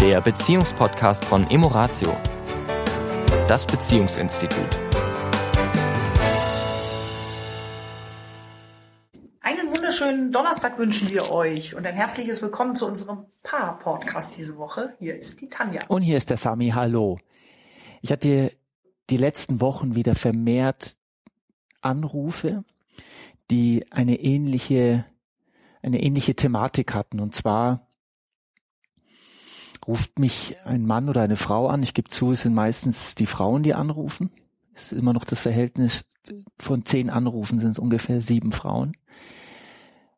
der Beziehungspodcast von Emoratio, das Beziehungsinstitut. Einen wunderschönen Donnerstag wünschen wir euch und ein herzliches Willkommen zu unserem Paar-Podcast diese Woche. Hier ist die Tanja. Und hier ist der Sami. Hallo. Ich hatte die letzten Wochen wieder vermehrt Anrufe, die eine ähnliche, eine ähnliche Thematik hatten. Und zwar ruft mich ein Mann oder eine Frau an. Ich gebe zu, es sind meistens die Frauen, die anrufen. Es ist immer noch das Verhältnis von zehn Anrufen sind es ungefähr sieben Frauen.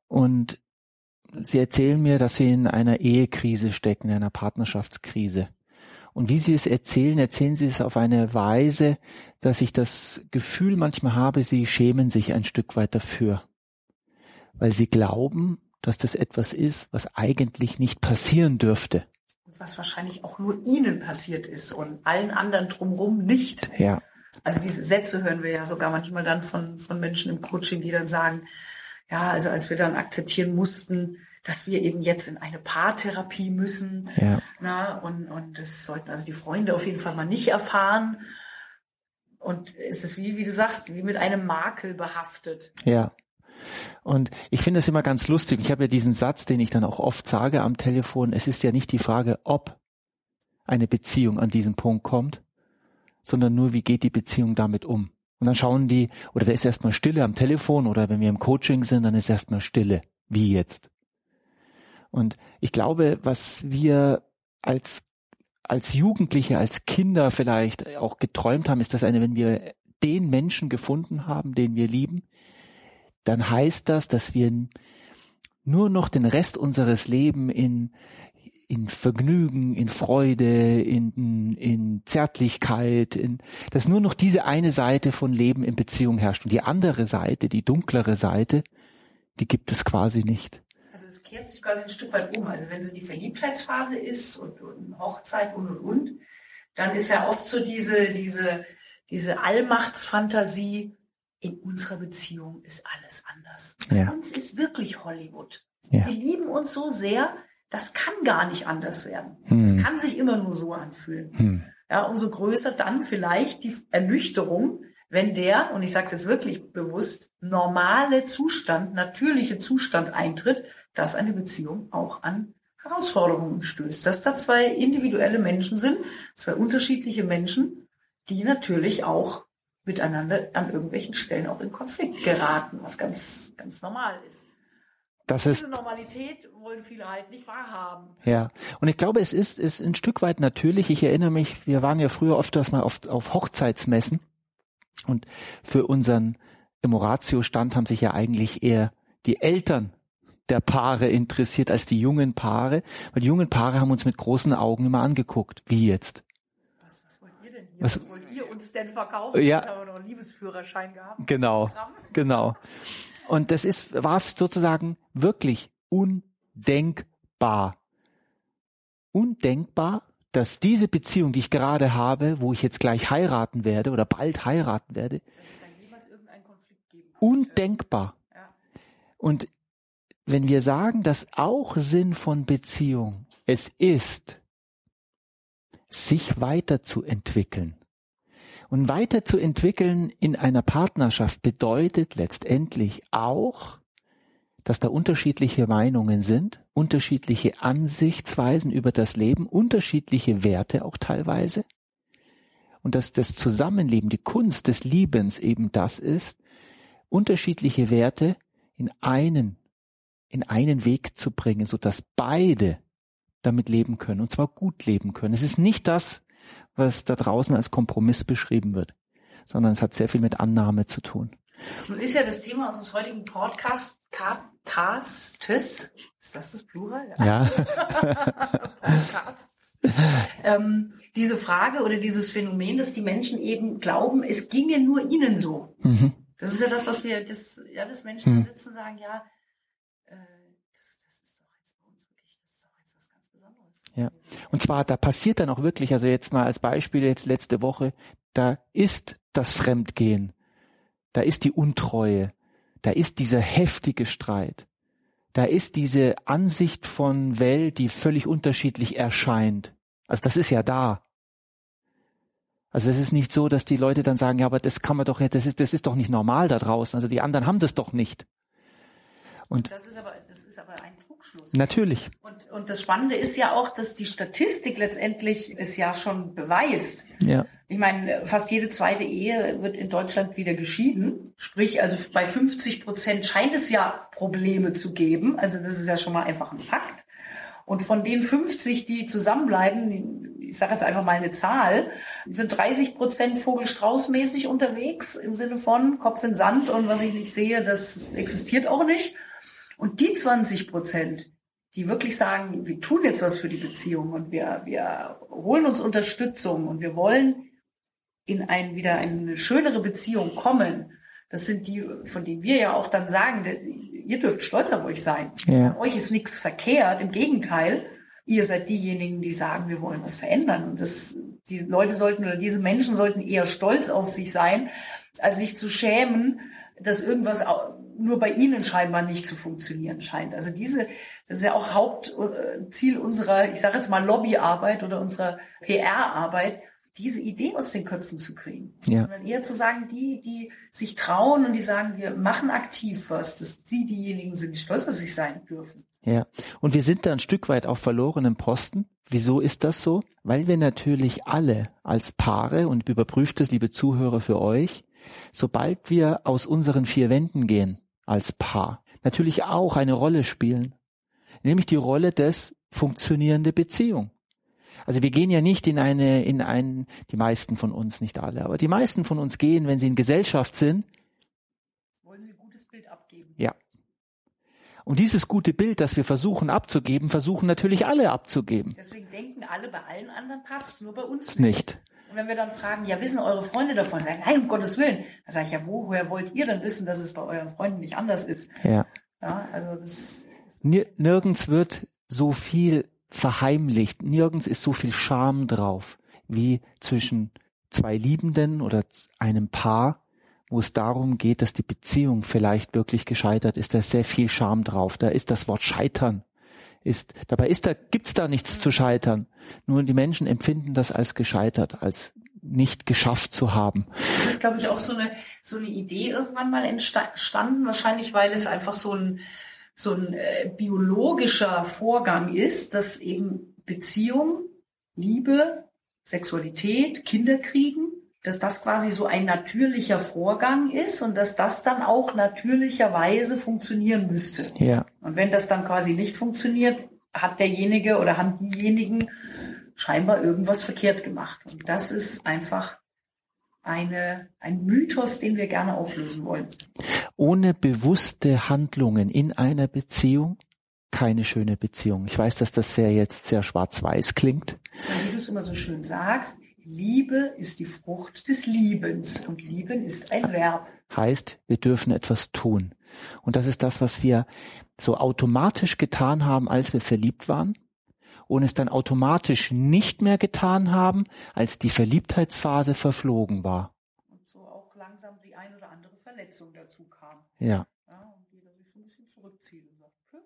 Und sie erzählen mir, dass sie in einer Ehekrise stecken, in einer Partnerschaftskrise. Und wie sie es erzählen, erzählen sie es auf eine Weise, dass ich das Gefühl manchmal habe, sie schämen sich ein Stück weit dafür. Weil sie glauben, dass das etwas ist, was eigentlich nicht passieren dürfte was wahrscheinlich auch nur ihnen passiert ist und allen anderen drumherum nicht. Ja. Also diese Sätze hören wir ja sogar manchmal dann von, von Menschen im Coaching, die dann sagen, ja, also als wir dann akzeptieren mussten, dass wir eben jetzt in eine Paartherapie müssen, ja. na, und, und das sollten also die Freunde auf jeden Fall mal nicht erfahren. Und es ist wie, wie du sagst, wie mit einem Makel behaftet. Ja. Und ich finde es immer ganz lustig. Ich habe ja diesen Satz, den ich dann auch oft sage am Telefon. Es ist ja nicht die Frage, ob eine Beziehung an diesen Punkt kommt, sondern nur, wie geht die Beziehung damit um. Und dann schauen die, oder da ist erstmal Stille am Telefon oder wenn wir im Coaching sind, dann ist erstmal Stille. Wie jetzt? Und ich glaube, was wir als, als Jugendliche, als Kinder vielleicht auch geträumt haben, ist das eine, wenn wir den Menschen gefunden haben, den wir lieben, dann heißt das, dass wir nur noch den Rest unseres Lebens in, in Vergnügen, in Freude, in, in Zärtlichkeit, in, dass nur noch diese eine Seite von Leben in Beziehung herrscht. Und die andere Seite, die dunklere Seite, die gibt es quasi nicht. Also es kehrt sich quasi ein Stück weit um. Also wenn so die Verliebtheitsphase ist und, und Hochzeit und und und, dann ist ja oft so diese, diese, diese Allmachtsfantasie, in unserer Beziehung ist alles anders. Ja. Uns ist wirklich Hollywood. Ja. Wir lieben uns so sehr, das kann gar nicht anders werden. Es hm. kann sich immer nur so anfühlen. Hm. Ja, umso größer dann vielleicht die Ernüchterung, wenn der, und ich sage es jetzt wirklich bewusst, normale Zustand, natürliche Zustand eintritt, dass eine Beziehung auch an Herausforderungen stößt. Dass da zwei individuelle Menschen sind, zwei unterschiedliche Menschen, die natürlich auch miteinander an irgendwelchen Stellen auch in Konflikt geraten, was ganz, ganz normal ist. Das ist, Diese Normalität wollen viele halt nicht wahrhaben. Ja, und ich glaube, es ist, ist ein Stück weit natürlich. Ich erinnere mich, wir waren ja früher oft das mal auf, auf Hochzeitsmessen und für unseren Emoratio-Stand haben sich ja eigentlich eher die Eltern der Paare interessiert als die jungen Paare, weil die jungen Paare haben uns mit großen Augen immer angeguckt. Wie jetzt? Was, was wollt ihr denn hier? Was, was ihr uns denn verkaufen? Ja. Jetzt haben wir noch einen Liebesführerschein gehabt. Genau, genau. Und das ist, war sozusagen wirklich undenkbar. Undenkbar, dass diese Beziehung, die ich gerade habe, wo ich jetzt gleich heiraten werde oder bald heiraten werde, undenkbar. Ja. Und wenn wir sagen, dass auch Sinn von Beziehung es ist, sich weiterzuentwickeln, und weiterzuentwickeln in einer Partnerschaft bedeutet letztendlich auch, dass da unterschiedliche Meinungen sind, unterschiedliche Ansichtsweisen über das Leben, unterschiedliche Werte auch teilweise. Und dass das Zusammenleben, die Kunst des Liebens eben das ist, unterschiedliche Werte in einen, in einen Weg zu bringen, so dass beide damit leben können, und zwar gut leben können. Es ist nicht das, was da draußen als Kompromiss beschrieben wird, sondern es hat sehr viel mit Annahme zu tun. Nun ist ja das Thema unseres heutigen Podcast, Castes, ist das das Plural? Ja. Podcasts. ähm, diese Frage oder dieses Phänomen, dass die Menschen eben glauben, es ginge nur ihnen so. Mhm. Das ist ja das, was wir, das, ja, dass Menschen mhm. sitzen und sagen, ja, Ja. Und zwar, da passiert dann auch wirklich, also jetzt mal als Beispiel jetzt letzte Woche, da ist das Fremdgehen, da ist die Untreue, da ist dieser heftige Streit. da ist diese Ansicht von Welt, die völlig unterschiedlich erscheint. Also das ist ja da. Also es ist nicht so, dass die Leute dann sagen, ja, aber das kann man doch, das ist, das ist doch nicht normal da draußen. Also die anderen haben das doch nicht. Und das ist aber, das ist aber ein Trugschluss. Natürlich. Und, und das Spannende ist ja auch, dass die Statistik letztendlich es ja schon beweist. Ja. Ich meine, fast jede zweite Ehe wird in Deutschland wieder geschieden. Sprich, also bei 50 Prozent scheint es ja Probleme zu geben. Also das ist ja schon mal einfach ein Fakt. Und von den 50, die zusammenbleiben, ich sage jetzt einfach mal eine Zahl, sind 30 Prozent Vogelstrauß-mäßig unterwegs im Sinne von Kopf in Sand und was ich nicht sehe, das existiert auch nicht. Und die 20 Prozent, die wirklich sagen, wir tun jetzt was für die Beziehung und wir, wir holen uns Unterstützung und wir wollen in ein, wieder eine schönere Beziehung kommen, das sind die, von denen wir ja auch dann sagen, ihr dürft stolz auf euch sein. Ja. An euch ist nichts verkehrt, im Gegenteil. Ihr seid diejenigen, die sagen, wir wollen was verändern. Und das, die Leute sollten oder diese Menschen sollten eher stolz auf sich sein, als sich zu schämen, dass irgendwas nur bei ihnen scheinbar nicht zu funktionieren scheint. Also diese, das ist ja auch Hauptziel unserer, ich sage jetzt mal Lobbyarbeit oder unserer PR-Arbeit, diese Idee aus den Köpfen zu kriegen. Ja. Sondern eher zu sagen, die, die sich trauen und die sagen, wir machen aktiv was, dass die diejenigen sind, die stolz auf sich sein dürfen. Ja. Und wir sind da ein Stück weit auf verlorenen Posten. Wieso ist das so? Weil wir natürlich alle als Paare, und überprüft es, liebe Zuhörer, für euch, sobald wir aus unseren vier Wänden gehen, als Paar, natürlich auch eine Rolle spielen. Nämlich die Rolle des funktionierende Beziehung. Also wir gehen ja nicht in eine, in ein, die meisten von uns, nicht alle, aber die meisten von uns gehen, wenn sie in Gesellschaft sind. Wollen sie ein gutes Bild abgeben? Ja. Und dieses gute Bild, das wir versuchen abzugeben, versuchen natürlich alle abzugeben. Deswegen denken alle, bei allen anderen passt es, nur bei uns nicht. nicht. Und wenn wir dann fragen, ja, wissen eure Freunde davon? Sagen, nein, um Gottes Willen. Dann sage ich, ja, woher wollt ihr denn wissen, dass es bei euren Freunden nicht anders ist? Ja. Ja, also das. Nirgends wird so viel verheimlicht. Nirgends ist so viel Scham drauf wie zwischen zwei Liebenden oder einem Paar, wo es darum geht, dass die Beziehung vielleicht wirklich gescheitert ist. Da ist sehr viel Scham drauf. Da ist das Wort Scheitern. Ist, dabei ist da, gibt's da nichts zu scheitern. Nur die Menschen empfinden das als gescheitert, als nicht geschafft zu haben. Das ist, glaube ich, auch so eine, so eine Idee irgendwann mal entstanden, wahrscheinlich, weil es einfach so ein, so ein äh, biologischer Vorgang ist, dass eben Beziehung, Liebe, Sexualität, Kinder kriegen, dass das quasi so ein natürlicher Vorgang ist und dass das dann auch natürlicherweise funktionieren müsste. Ja. Und wenn das dann quasi nicht funktioniert, hat derjenige oder haben diejenigen scheinbar irgendwas verkehrt gemacht. Und das ist einfach eine, ein Mythos, den wir gerne auflösen wollen. Ohne bewusste Handlungen in einer Beziehung keine schöne Beziehung. Ich weiß, dass das sehr jetzt sehr schwarz-weiß klingt. Und wie du es immer so schön sagst, Liebe ist die Frucht des Liebens und Lieben ist ein Verb. Heißt, wir dürfen etwas tun. Und das ist das, was wir so automatisch getan haben, als wir verliebt waren und es dann automatisch nicht mehr getan haben, als die Verliebtheitsphase verflogen war. Und so auch langsam die ein oder andere Verletzung dazu kam. Ja. ja und jeder sich so ein bisschen zurückzieht und sagt, hm.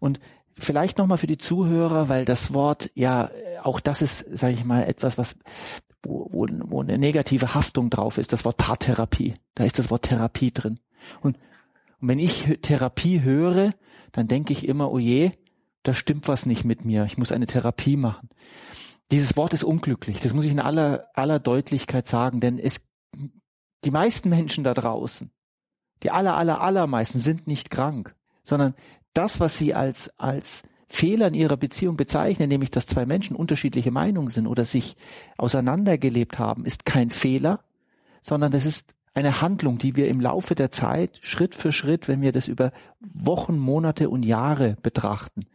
Und vielleicht nochmal für die Zuhörer, weil das Wort, ja, auch das ist, sage ich mal, etwas, was wo, wo, wo eine negative Haftung drauf ist, das Wort Paartherapie. Da ist das Wort Therapie drin. Und, und wenn ich Therapie höre, dann denke ich immer, oh je, da stimmt was nicht mit mir, ich muss eine Therapie machen. Dieses Wort ist unglücklich, das muss ich in aller, aller Deutlichkeit sagen, denn es, die meisten Menschen da draußen, die aller, aller, allermeisten sind nicht krank, sondern das, was sie als, als Fehler in ihrer Beziehung bezeichnen, nämlich dass zwei Menschen unterschiedliche Meinungen sind oder sich auseinandergelebt haben, ist kein Fehler, sondern das ist eine Handlung, die wir im Laufe der Zeit Schritt für Schritt, wenn wir das über Wochen, Monate und Jahre betrachten,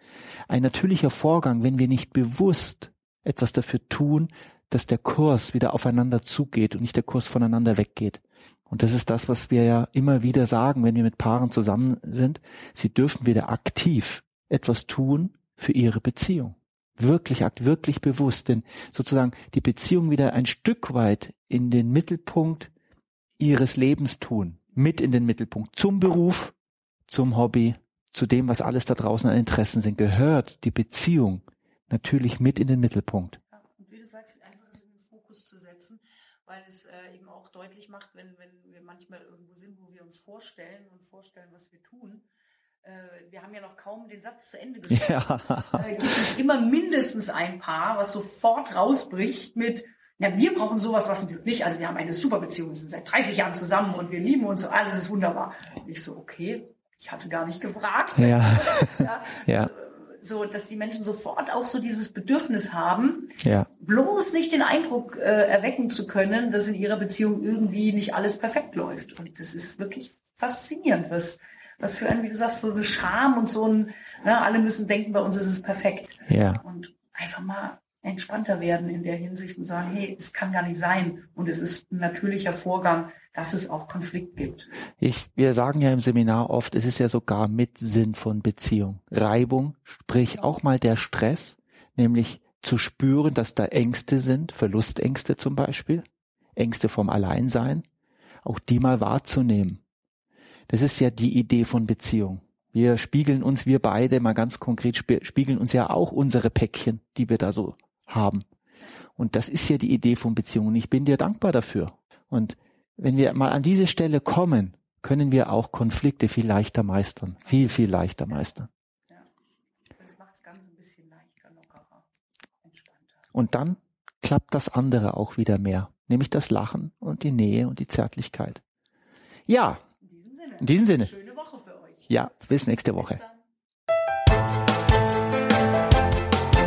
ein natürlicher Vorgang, wenn wir nicht bewusst etwas dafür tun, dass der Kurs wieder aufeinander zugeht und nicht der Kurs voneinander weggeht. Und das ist das, was wir ja immer wieder sagen, wenn wir mit Paaren zusammen sind. Sie dürfen wieder aktiv etwas tun für ihre Beziehung. Wirklich akt, wirklich bewusst, denn sozusagen die Beziehung wieder ein Stück weit in den Mittelpunkt ihres Lebens tun, mit in den Mittelpunkt, zum Beruf, zum Hobby, zu dem, was alles da draußen an Interessen sind, gehört die Beziehung natürlich mit in den Mittelpunkt. Ja, und wie du sagst, einfach es in den Fokus zu setzen, weil es äh, eben auch deutlich macht, wenn, wenn wir manchmal irgendwo sind, wo wir uns vorstellen und vorstellen, was wir tun. Äh, wir haben ja noch kaum den Satz zu Ende geschrieben. Ja. Äh, gibt es immer mindestens ein Paar, was sofort rausbricht mit, ja, wir brauchen sowas, was ein Glück nicht. Also wir haben eine super Beziehung, wir sind seit 30 Jahren zusammen und wir lieben uns so, alles ist wunderbar. Und ich so, okay, ich hatte gar nicht gefragt. Ja. ja. ja. So, dass die Menschen sofort auch so dieses Bedürfnis haben, ja. bloß nicht den Eindruck äh, erwecken zu können, dass in ihrer Beziehung irgendwie nicht alles perfekt läuft. Und das ist wirklich faszinierend, was, was für ein, wie du sagst, so eine Scham und so ein, ne, alle müssen denken, bei uns ist es perfekt. Ja. Und einfach mal entspannter werden in der Hinsicht und sagen, hey, es kann gar nicht sein. Und es ist ein natürlicher Vorgang, dass es auch Konflikt gibt. Ich, wir sagen ja im Seminar oft, es ist ja sogar mit Sinn von Beziehung. Reibung, sprich auch mal der Stress, nämlich zu spüren, dass da Ängste sind, Verlustängste zum Beispiel, Ängste vom Alleinsein, auch die mal wahrzunehmen. Das ist ja die Idee von Beziehung. Wir spiegeln uns, wir beide mal ganz konkret spiegeln uns ja auch unsere Päckchen, die wir da so haben. Und das ist ja die Idee von Beziehungen. Ich bin dir dankbar dafür. Und wenn wir mal an diese Stelle kommen, können wir auch Konflikte viel leichter meistern. Viel, viel leichter meistern. Ja. Das macht das Ganze ein bisschen leichter, lockerer, entspannter. Und dann klappt das andere auch wieder mehr. Nämlich das Lachen und die Nähe und die Zärtlichkeit. Ja. In diesem Sinne. In diesem Sinne. Schöne Woche für euch. Ja, bis nächste Woche.